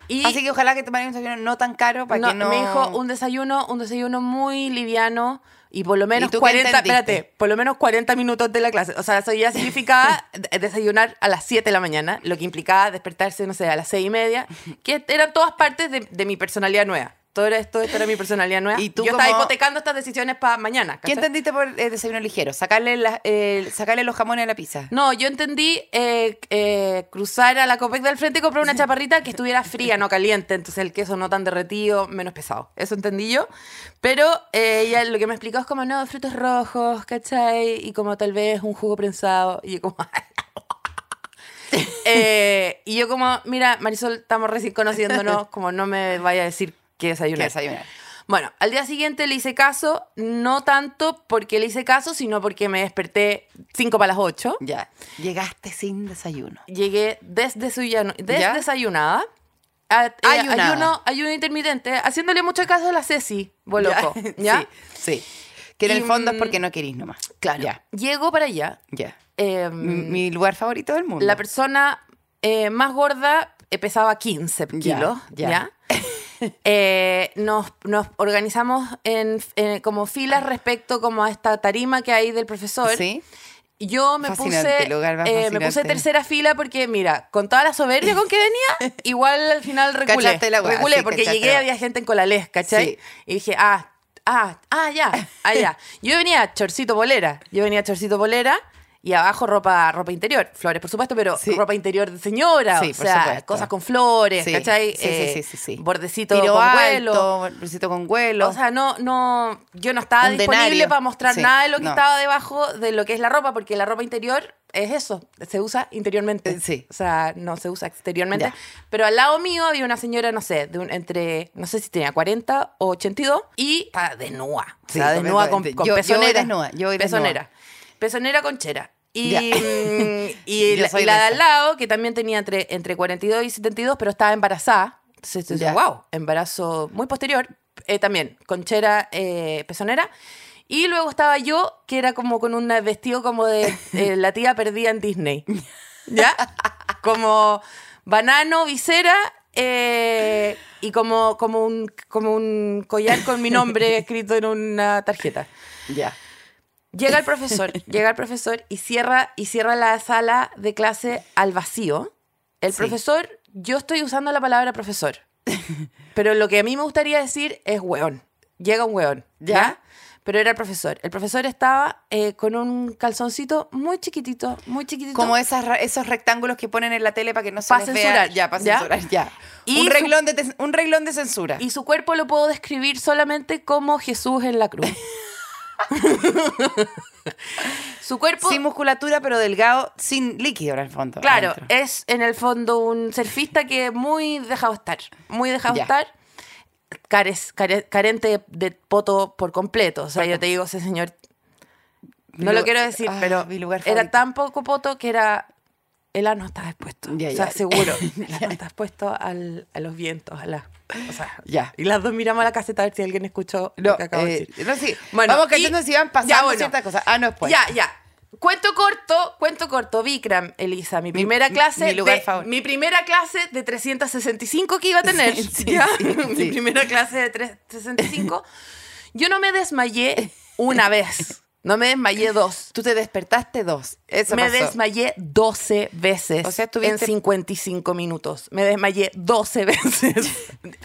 Y Así que ojalá que tomaran un desayuno no tan caro para no, que no... me dijo un desayuno, un desayuno muy liviano y por lo menos tú qué 40, entendiste? espérate, por lo menos 40 minutos de la clase. O sea, eso ya significaba (laughs) de- desayunar a las 7 de la mañana, lo que implicaba despertarse, no sé, a las 6 y media, que eran todas partes de, de mi personalidad nueva. Todo era esto, esto era mi personalidad nueva. Y tú Yo estaba hipotecando estas decisiones para mañana. ¿Qué ¿cachai? entendiste por eh, desayuno ligero? Sacarle, la- eh, sacarle los jamones a la pizza. No, yo entendí eh, eh, cruzar a la Copec del frente y comprar una chaparrita que estuviera fría, no caliente. Entonces el queso no tan derretido, menos pesado. Eso entendí yo. Pero ella lo que me explicó es como, no, frutos rojos, ¿cachai? Y como tal vez un jugo prensado. Y yo como... (laughs) Eh, y yo como, mira, Marisol, estamos recién conociéndonos, (laughs) como no me vaya a decir que ¿Qué desayunar. desayunar? Bueno, al día siguiente le hice caso, no tanto porque le hice caso, sino porque me desperté 5 para las 8. Ya. Llegaste sin desayuno. Llegué ¿Ya? desdesayunada. A- eh, Ayunada. ayuno, ayuno intermitente, haciéndole mucho caso a la Ceci, loco. (laughs) ¿Ya? Sí, sí. Que en Y, el fondo es mm, porque no querís nomás. Claro. Ya, Llego para allá. ya. eh, Mi, lugar favorito del mundo. la persona eh, más gorda eh, pesaba 15 Ya, kilos. ya. ¿ya? (laughs) (laughs) Eh, nos, nos organizamos en, en- como filas respecto como a esta tarima que hay del profesor. Sí. Yo me Fascinante, puse, lugar eh, me puse tercera fila porque, mira, con toda la soberbia con que venía, (laughs) igual al final reculé. La reculé sí, porque llegué había gente en Colalés, ¿cachai? Sí. Y dije, ah, ah, ah, ya, ah, ya. Yo venía chorcito bolera, yo venía chorcito bolera y abajo ropa, ropa interior, flores, por supuesto, pero Sí. ropa interior de señora, Sí, o sea, supuesto. cosas con flores, Sí, ¿cachai? sí, sí, Eh, sí, sí, sí. Bordecito Tiro con alto, vuelo. bordecito con vuelo. O sea, no, no, yo no estaba Un disponible denario. para mostrar nada de lo que no. estaba debajo de lo que es la ropa, porque la ropa interior es eso, se usa interiormente. Eh, sí. O sea, no se usa exteriormente. Ya. Pero al lado mío había una señora, no sé, de un- entre, no sé si tenía 40 o 82, y estaba desnuda. O Sí, sea, desnuda con, con Yo- yo pezonera. desnuda, yo desnuda. pezonera. Pezonera conchera. Y, mm, y (laughs) la, y la de al lado, que también tenía entre, entre 42 y 72, pero estaba embarazada. Entonces, wow, embarazo muy posterior, eh, también, conchera, eh, pezonera. Y luego estaba yo, que era como con un vestido como de (laughs) eh, la tía perdida en Disney. (laughs) ¿Ya? Como banano, visera eh, y como, como, un, como un collar con mi nombre escrito en una tarjeta. Ya. Llega el profesor, (laughs) llega el profesor y cierra, y cierra la sala de clase al vacío. El Sí. profesor, yo estoy usando la palabra profesor, pero lo que a mí me gustaría decir es weón. Llega un weón, ¿ya? ¿Ya? Pero era el profesor. El profesor estaba eh, con un calzoncito muy chiquitito, muy chiquitito. Como esas, esos rectángulos que ponen en la tele para que no se Pa' les censurar, vea. Ya, para ¿ya? censurar, ya. Y un, reglón de, un reglón de censura. Y su cuerpo lo puedo describir solamente como Jesús en la cruz. (laughs) (laughs) su cuerpo... Sin musculatura, pero delgado, sin líquido en el fondo. Claro, adentro. es en el fondo un surfista que muy dejado estar, muy dejado estar, cares- care- carente de poto por completo. O sea, yo te digo, ese señor, no lo quiero decir, ah, pero mi lugar era tan poco poto que era, el ano estaba expuesto. Ya, o sea, seguro, (laughs) el ano está expuesto al- a los vientos, a la... O sea, Ya. Y las dos miramos a la caseta a ver si alguien escuchó No, lo que acabo de eh, decir. no, sí. Bueno, Vamos cachando si van pasando ya, bueno. ciertas cosas. Ah, no, después. Ya, ya. Cuento corto, cuento corto, Vikram, Elisa, mi primera mi- clase, mi lugar de, favorito. mi primera clase de 365 que iba a tener, Sí, sí, ¿ya? sí, (laughs) mi primera clase de 365, yo no me desmayé una vez, no me desmayé dos, Tú te despertaste dos. Eso me pasó. desmayé 12 veces O sea, en tuviste- 55 minutos. Me desmayé 12 (laughs) veces.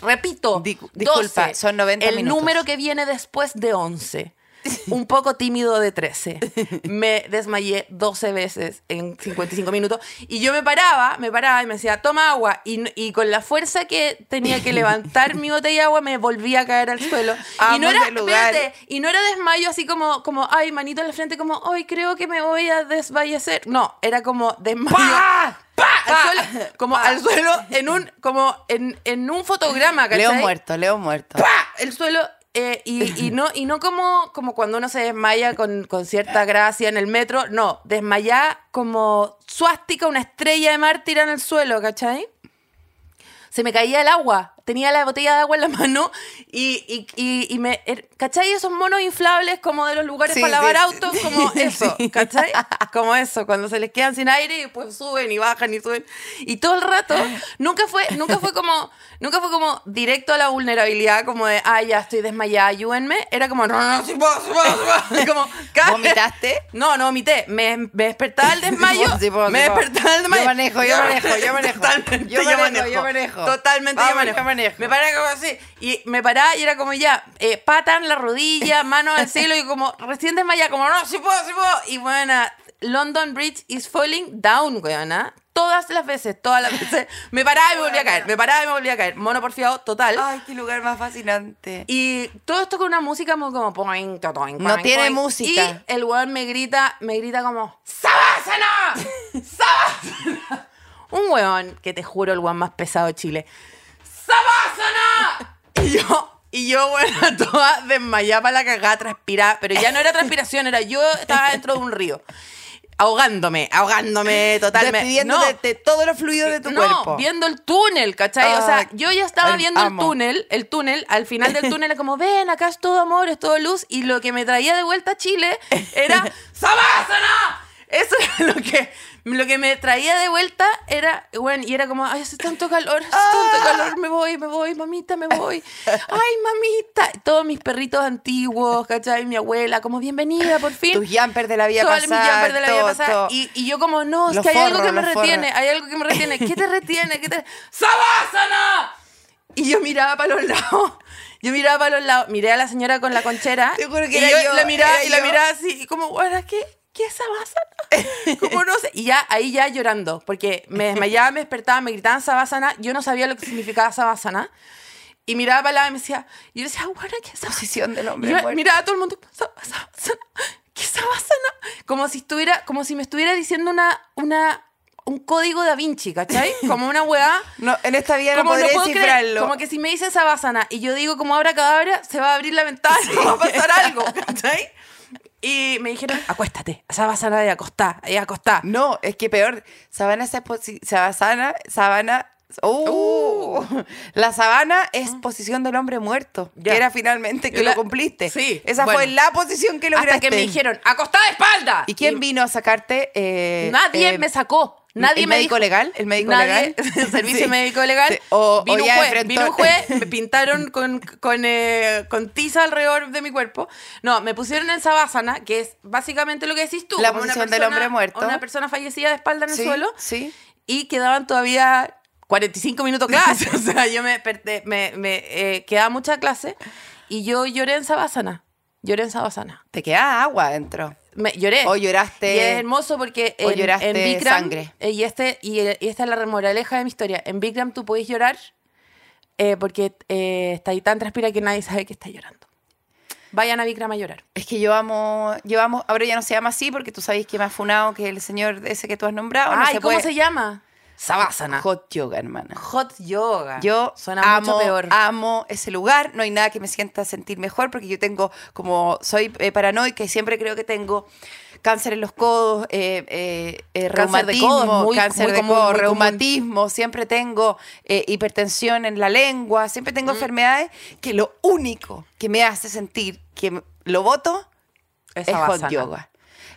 Repito, Di- disculpa, 12. son 90 El minutos. número que viene después de 11. (laughs) Un poco tímido de 13. Me desmayé 12 veces en 55 minutos. Y yo me paraba, me paraba y me decía, toma agua. Y, con la fuerza que tenía que levantar mi botella de agua, me volvía a caer al suelo. y no era, ese lugar. espérate, y no era desmayo así como, como, ay, manito en la frente, como, ay, creo que me voy a desfallecer. No, era como desmayo. ¡Pah! ¡Pa! Al suelo, como ¡Pa! al suelo en un, como en, en un fotograma, ¿cachai? Leo muerto, Leo muerto. El suelo. Eh, y, y (laughs) no, y no como, como cuando uno se desmaya con, con cierta gracia en el metro. No, desmayá como suástica, una estrella de mar tirada en el suelo, ¿cachai? Se me caía el agua. Tenía la botella de agua en la (laughs) mano y, y, y, y me... er- ¿Cachai? Esos monos inflables como de los lugares Sí, para lavar sí, autos, (laughs) sí, como eso, ¿cachai? Como eso, cuando se les quedan sin aire y pues suben y bajan y suben. Y todo el rato, nunca fue, nunca fue como, nunca fue como directo a la vulnerabilidad, como de, ah, ya estoy desmayada, ayúdenme. Era como, no, no, sí puedo, sí puedo, sí puedo. (laughs) Como, ¿Vomitaste? No, no vomité. Me, me despertaba el desmayo. Sí puedo, me despertaba el desmayo. Yo manejo, yo manejo, yo manejo. Totalmente, Yo manejo, yo manejo. Totalmente yo manejo. Me paraba como así. Y me paraba y era como ya, eh, pata en la rodilla, (laughs) mano al cielo y como recién desmayada, como no, sí puedo, sí puedo. Y bueno, London Bridge is falling down, weona. Todas las veces, todas las veces. (laughs) Me paraba y me volvía a caer, me paraba y me volvía a caer. Mono porfiado, total. Ay, qué lugar más fascinante. Y todo esto con una música muy como poing, No poing, tiene poing. música. Y el weón me grita, me grita como ¡Sabásana! (laughs) ¡Sabásana! Un weón que te juro el weón más pesado de Chile. Y yo, y yo, bueno, (laughs) toda desmayada para la cagada, transpirada. Pero ya no era transpiración, era yo estaba dentro de un río. Ahogándome, ahogándome totalmente. No. de, todos los fluidos de tu no, cuerpo. viendo el túnel, ¿cachai? o sea, Ah, yo ya estaba el viendo amo. el túnel, el túnel, al final del túnel era como, ven, acá es todo amor, es todo luz, y lo que me traía de vuelta a Chile era (laughs) ¡Sabásana! Eso era lo que, lo que me traía de vuelta era, bueno, y era como, ay, hace tanto calor, hace Ah. tanto calor, me voy, me voy, mamita, me voy. Ay, mamita. Todos mis perritos antiguos, ¿cachai? Mi abuela, como bienvenida, por fin. Tus jumpers de la vida Todas mis pasada. jumpers de la vida pasada. todo. Y, y yo como, no, es Los que hay algo forros, que me retiene, forros. hay algo que me retiene. ¿Qué te retiene? ¿Qué te... ¡Sabásana! Y yo miraba para los lados. Yo miraba para los lados. Miré a la señora con la conchera. Te juro que y era yo, yo, la miraba y la miraba así. Y como, bueno, ¿qué? ¿Qué es sabásana? (laughs) Como no sé. Y ya, ahí ya llorando. Porque me desmayaba, me despertaba, me gritaban sabásana. Yo no sabía lo que significaba sabásana. Y miraba para lado y me decía, y yo decía, bueno, ¿qué es? Posición del hombre Yo miraba a todo el mundo, "Sa- sabásana, ¿qué sabásana? Como si estuviera, como si me estuviera diciendo una, una, un código da Vinci, ¿cachai? (laughs) Como una weá. No, en esta vida no podré descifrarlo. como que si me dice sabásana y yo digo como abra cadabra, se va a abrir la ventana (laughs) y va a pasar algo, ¿cachai? Y me dijeron, acuéstate, sabásana de acostar, ahí acostar. No, es que peor. Sabana es posi- sabana, sabana. ¡Uh! (laughs) La sabana es posición del hombre muerto. Ya. Que era finalmente que La- lo cumpliste. Sí, Esa bueno. fue la posición que lograste. Hasta que me dijeron, acostada de espalda. ¿Y quién vino a sacarte? eh, Nadie eh, me sacó. Nadie ¿el me médico dijo- legal? ¿El médico Nadie- legal? (laughs) El servicio (laughs) Sí. médico legal. Sí. O- vino, o un juez, vino un juez, me pintaron con, con, eh, con tiza alrededor de mi cuerpo. No, me pusieron en sabásana, que es básicamente lo que decís tú. La posición del persona- hombre muerto. Una persona fallecida de espalda en el suelo. sí. Y quedaban todavía 45 minutos clase. (laughs) o sea, yo me, desperté- me, me eh, quedaba mucha clase y yo lloré en sabásana. Lloré en sabásana. Te queda agua adentro. Me, lloré. O lloraste- Y es hermoso porque o en, lloraste en Bikram, sangre. eh, y, este, y, y esta es la remoraleja de mi historia. En Bikram tú podés llorar eh, porque eh, está ahí tan transpira que nadie sabe que está llorando. Vayan a Bikram a llorar. Es que yo amo, yo amo, ahora ya no se llama así porque tú sabes que me ha funado que el señor ese que tú has nombrado. no Ay, se ¿cómo puede- se llama? Savasana. Hot, Hot yoga, hermana. yoga. Yo Suena amo, mucho peor. amo ese lugar. No hay nada que me sienta sentir mejor porque yo tengo, como soy eh, paranoica y siempre creo que tengo cáncer en los codos, eh, de reumatismo, codos, muy- cáncer muy de común, codos, muy común. reumatismo, siempre tengo eh, hipertensión en la lengua, siempre Mm. tengo enfermedades que lo único que me hace sentir que lo voto Es es hot yoga.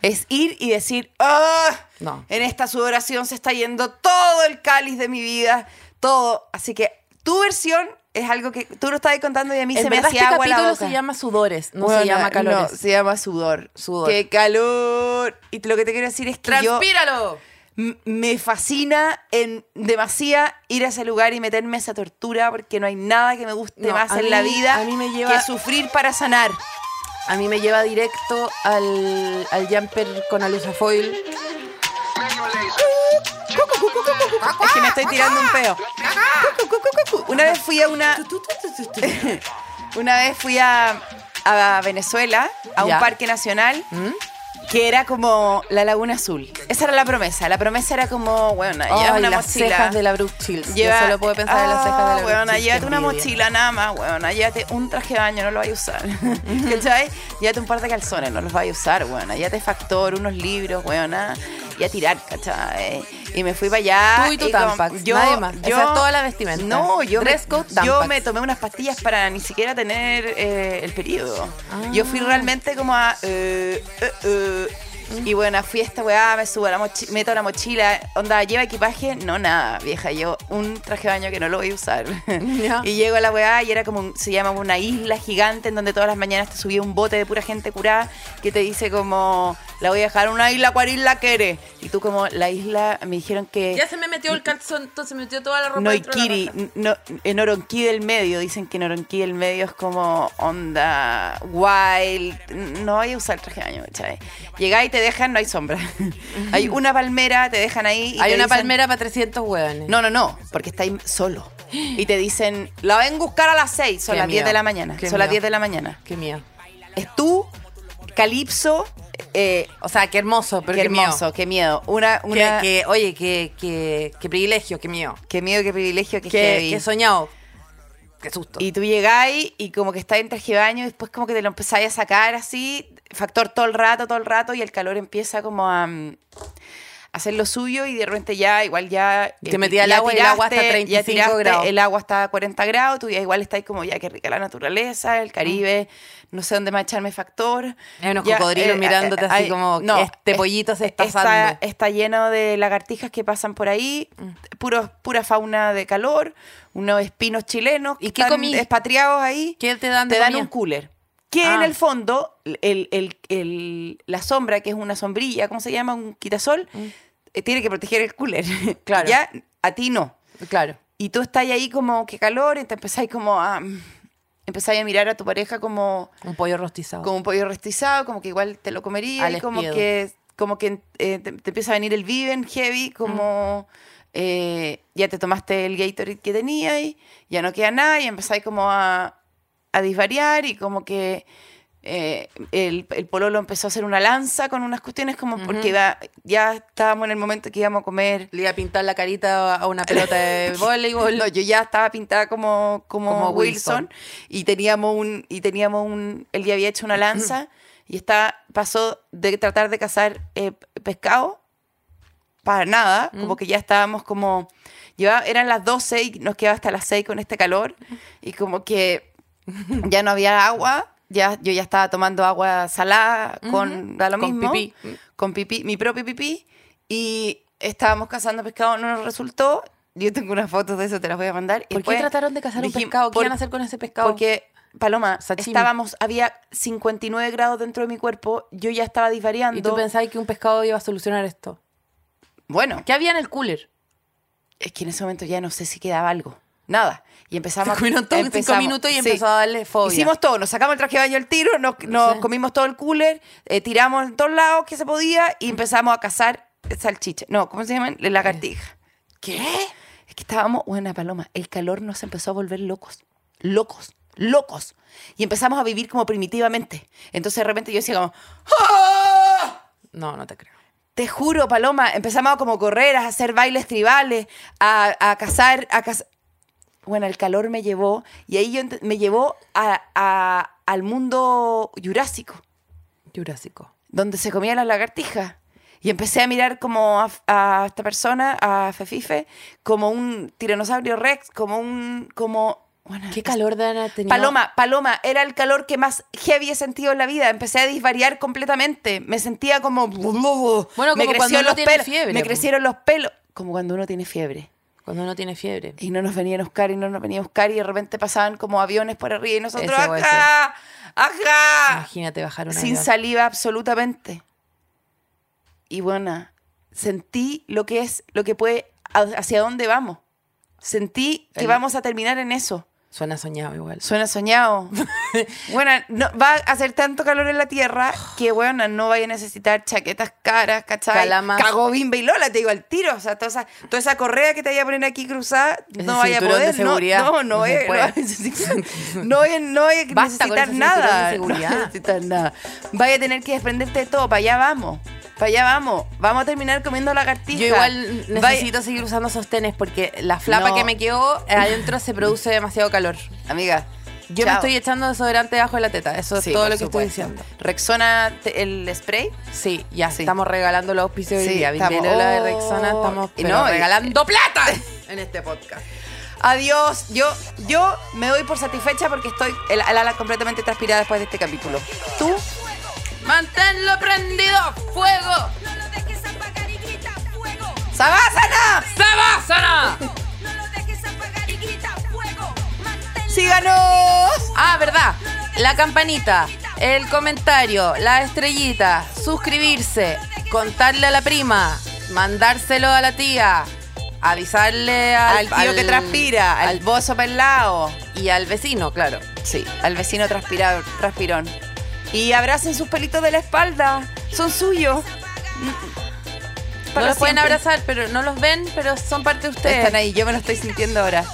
Es ir y decir, ¡ah! No. En esta sudoración se está yendo todo el cáliz de mi vida, todo. Así que tu versión es algo que tú lo estabas contando y a mí En se me verdad, hacía este agua la capítulo boca. se llama sudores, no Bueno, se llama calores. No, se llama sudor. Sudor. ¡Qué calor! Y lo que te quiero decir es que yo ¡Transpíralo! m- me fascina en demasía ir a ese lugar y meterme a esa tortura porque no hay nada que me guste No, más en la vida a mí me lleva- que sufrir para sanar. A mí me lleva directo al, al jumper con alusa foil. Es que me estoy tirando un peo. Una vez fui a una. (laughs) Una vez fui a, a Venezuela, a un Ya. parque nacional, que era como la Laguna Azul. Esa era la promesa. La promesa era como, bueno, lleva Ay, una las mochila. cejas de la Brooke Shields. Lleva- Yo solo puedo pensar en las cejas de la Ah, Brooke Shields. llévate una envidia. mochila nada más, weona. Llévate un traje de baño, no lo vayas a usar. (laughs) ¿Cachai? Llévate un par de calzones, no los vayas a usar, weona. Llévate factor, unos libros, weona. Y a tirar, ¿cachai? Y me fui para allá. Tú y tu como- Tampax, nadie más. Esa es toda la vestimenta. No, yo, me, yo me tomé unas pastillas para ni siquiera tener eh, el periodo. Ah. Yo fui realmente como a... eh, eh, y bueno, fui a esta weá, me subo a la mochi- meto la mochila, onda, lleva equipaje, no nada, vieja, yo un traje de baño que no lo voy a usar. (laughs) Y llego a la weá y era como, un- se llama una isla gigante en donde todas las mañanas te subía un bote de pura gente curada que te dice como, la voy a dejar en una isla, ¿cuál isla quiere? Y tú como, la isla, me dijeron que... Ya se me metió el calzón, entonces me metió toda la ropa dentro de la Noikiri, no, en Oronquí del medio, dicen que en Oronquí del medio es como onda wild, no hay a usar traje de baño, ¿cachai? Llegáis y te dejan, no hay sombra. hay una palmera, te dejan ahí. y Hay una dicen- palmera para 300 hueones. No, no, no, porque estáis solo. (gasps) Y te dicen, la ven a buscar a las 6, son Qué las 10 de miedo, la mañana. qué Son las miedo. 10 de la mañana. Qué miedo. Es tú, Calipso, eh, O sea, qué hermoso, pero qué qué, miedo. hermoso, qué miedo. Una, una, que, oye, qué, qué, qué privilegio, qué miedo. qué miedo, qué privilegio, qué, Qué, qué soñado. Qué susto. Y tú llegáis y como que estás en traje de baño y después como que te lo empezáis a sacar así, factor todo el rato, todo el rato y el calor empieza como a, mm, a hacer lo suyo y de repente ya, igual ya... Te eh, metí al ya agua y el agua está a ya 35 tiraste, grados. El agua está a 40 grados, tú ya igual estás como ya que rica la naturaleza, el Caribe, no sé dónde más echarme factor. Hay unos Ya, cocodrilos eh, mirándote eh, así como, este pollito se está está, lleno de lagartijas que pasan por ahí, Mm. puro- pura fauna de calor, unos espinos chilenos ¿Y que qué están comí? expatriados ahí. ¿Qué te dan de Te dan comida? un cooler. Que Ah. en el fondo, el, el- el- la sombra, que es una sombrilla, ¿cómo se llama? Un quitasol, eh, tiene que proteger el cooler. Mm. (laughs) Claro. ya, a ti no. Claro. Y tú estás ahí como, qué calor, y te empezáis como a... Empezáis a mirar a tu pareja como Un pollo rostizado. como un pollo rostizado, como que igual te lo comería, Al y como espiedo. que, como que eh, te, te empieza a venir el Viven heavy, como eh, ya te tomaste el Gatorade que tenía y ya no queda nada, y empezáis como a, a disvariar y como que eh, el, el pololo empezó a hacer una lanza con unas cuestiones como porque iba- ya estábamos en el momento que íbamos a comer Le iba a pintar la carita a una pelota de (laughs) voleibol. no, yo ya estaba pintada como, como, Como Wilson, Wilson. y teníamos un y teníamos un él ya había hecho una lanza (clears throat) y está pasó de tratar de cazar eh, pescado para nada, como que ya estábamos como llevaba, eran las 12 y nos quedaba hasta las 6 con este calor y como que ya no había agua, ya yo ya estaba tomando agua salada con da lo Con mismo, pipí. con pipí, mi propio pipí y estábamos cazando pescado, no nos resultó. Yo tengo unas fotos de eso, te las voy a mandar. Y ¿Por qué después trataron de cazar un pescado? ¿Qué por- iban a hacer con ese pescado? Porque, Paloma, Sashimi. estábamos, había 59 grados dentro de mi cuerpo, yo ya estaba disvariando. ¿Y tú pensabas que un pescado iba a solucionar esto? Bueno, ¿Qué había en el cooler? es que en ese momento ya no sé si quedaba algo. Nada. Y empezamos. Se comieron todo en cinco minutos y sí. empezó a darle fobia. Hicimos todo, nos sacamos el traje de baño al tiro, nos, nos Sí. comimos todo el cooler, eh, tiramos en todos lados que se podía y empezamos a cazar salchicha. No, ¿cómo se llaman? Lagartija. ¿Qué? Es que estábamos, buena paloma, el calor nos empezó a volver locos. Locos, locos. Y empezamos a vivir como primitivamente. Entonces de repente yo decía como, ¡Ah! No, no te creo. Te juro, Paloma, empezamos a como correr, a hacer bailes tribales, a, a cazar, a cazar. Bueno, el calor me llevó y ahí yo me llevó a- a- al mundo jurásico, Jurásico. donde se comían las lagartijas. Y empecé a mirar como a, a esta persona, a Fefife, como un tiranosaurio rex, como un, como... Bueno, ¿Qué calor haber tenido? Paloma, Paloma, era el calor que más heavy he sentido en la vida. Empecé a disvariar completamente. Me sentía como. Bueno, me como cuando crecieron uno los tiene pelos. fiebre, Me crecieron los pelos. Como cuando uno tiene fiebre. Cuando uno tiene fiebre. Y no nos venían a buscar y no nos venían a buscar y de repente pasaban como aviones por arriba y nosotros Ese puede ¡ajá! ¡ajá! Imagínate bajar una Sin avión. saliva absolutamente. Y bueno, sentí lo que es, lo que puede, hacia dónde vamos. Sentí que El- vamos a terminar en eso. Suena soñado igual. Suena soñado. (laughs) bueno, no, va a hacer tanto calor en la tierra que, bueno, no vaya a necesitar chaquetas caras, ¿cachai? Calamas. Cago bimba y lola, te digo al tiro. O sea, toda esa, toda esa correa que te vaya a poner aquí cruzada, Ese no vaya a de poder. no, seguridad. No, no, No no vaya a necesitar- no vaya- no vaya a (laughs) necesitar nada. (laughs) No vaya a necesitar nada. Vaya a tener que desprenderte de todo. Para allá vamos. Para allá vamos. Vamos a terminar comiendo lagartijas. Yo igual necesito seguir usando sostenes porque la flapa No. que me quedó adentro se produce demasiado calor. Amiga, Yo me Chao. estoy echando desodorante debajo de la teta. Eso es Sí, todo por lo que supuesto. estoy diciendo. Rexona, el spray. Sí, ya Sí. estamos regalando los auspicios Sí, a la de oh, Rexona, estamos pero no, regalando plata (laughs) en este podcast. Adiós. Yo, yo me doy por satisfecha porque estoy el, el ala completamente transpirada después de este capítulo. ¿Tú? Manténlo prendido, fuego. No lo dejes apagar y grita fuego. ¡Sabásana! ¡Sabásana! No lo dejes apagar y grita fuego. Manténlo ¡Síganos! Ah, verdad. La campanita, el comentario, la estrellita, suscribirse, contarle a la prima, mandárselo a la tía, avisarle al, Al tío que transpira, al, al- bozo pelado. y al vecino, claro. Sí, al vecino transpirón. Y abracen sus pelitos de la espalda. Son suyos. No los pueden abrazar, pero no los ven, pero son parte de ustedes. Están ahí, yo me lo estoy sintiendo ahora.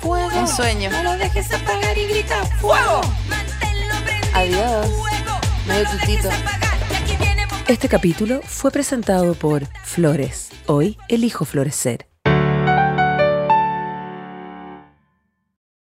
Fuego. Un sueño. No lo dejes apagar y grita fuego. Manténlo prendido Adiós. Medio tutito. Este capítulo fue presentado por Flores. Hoy elijo florecer.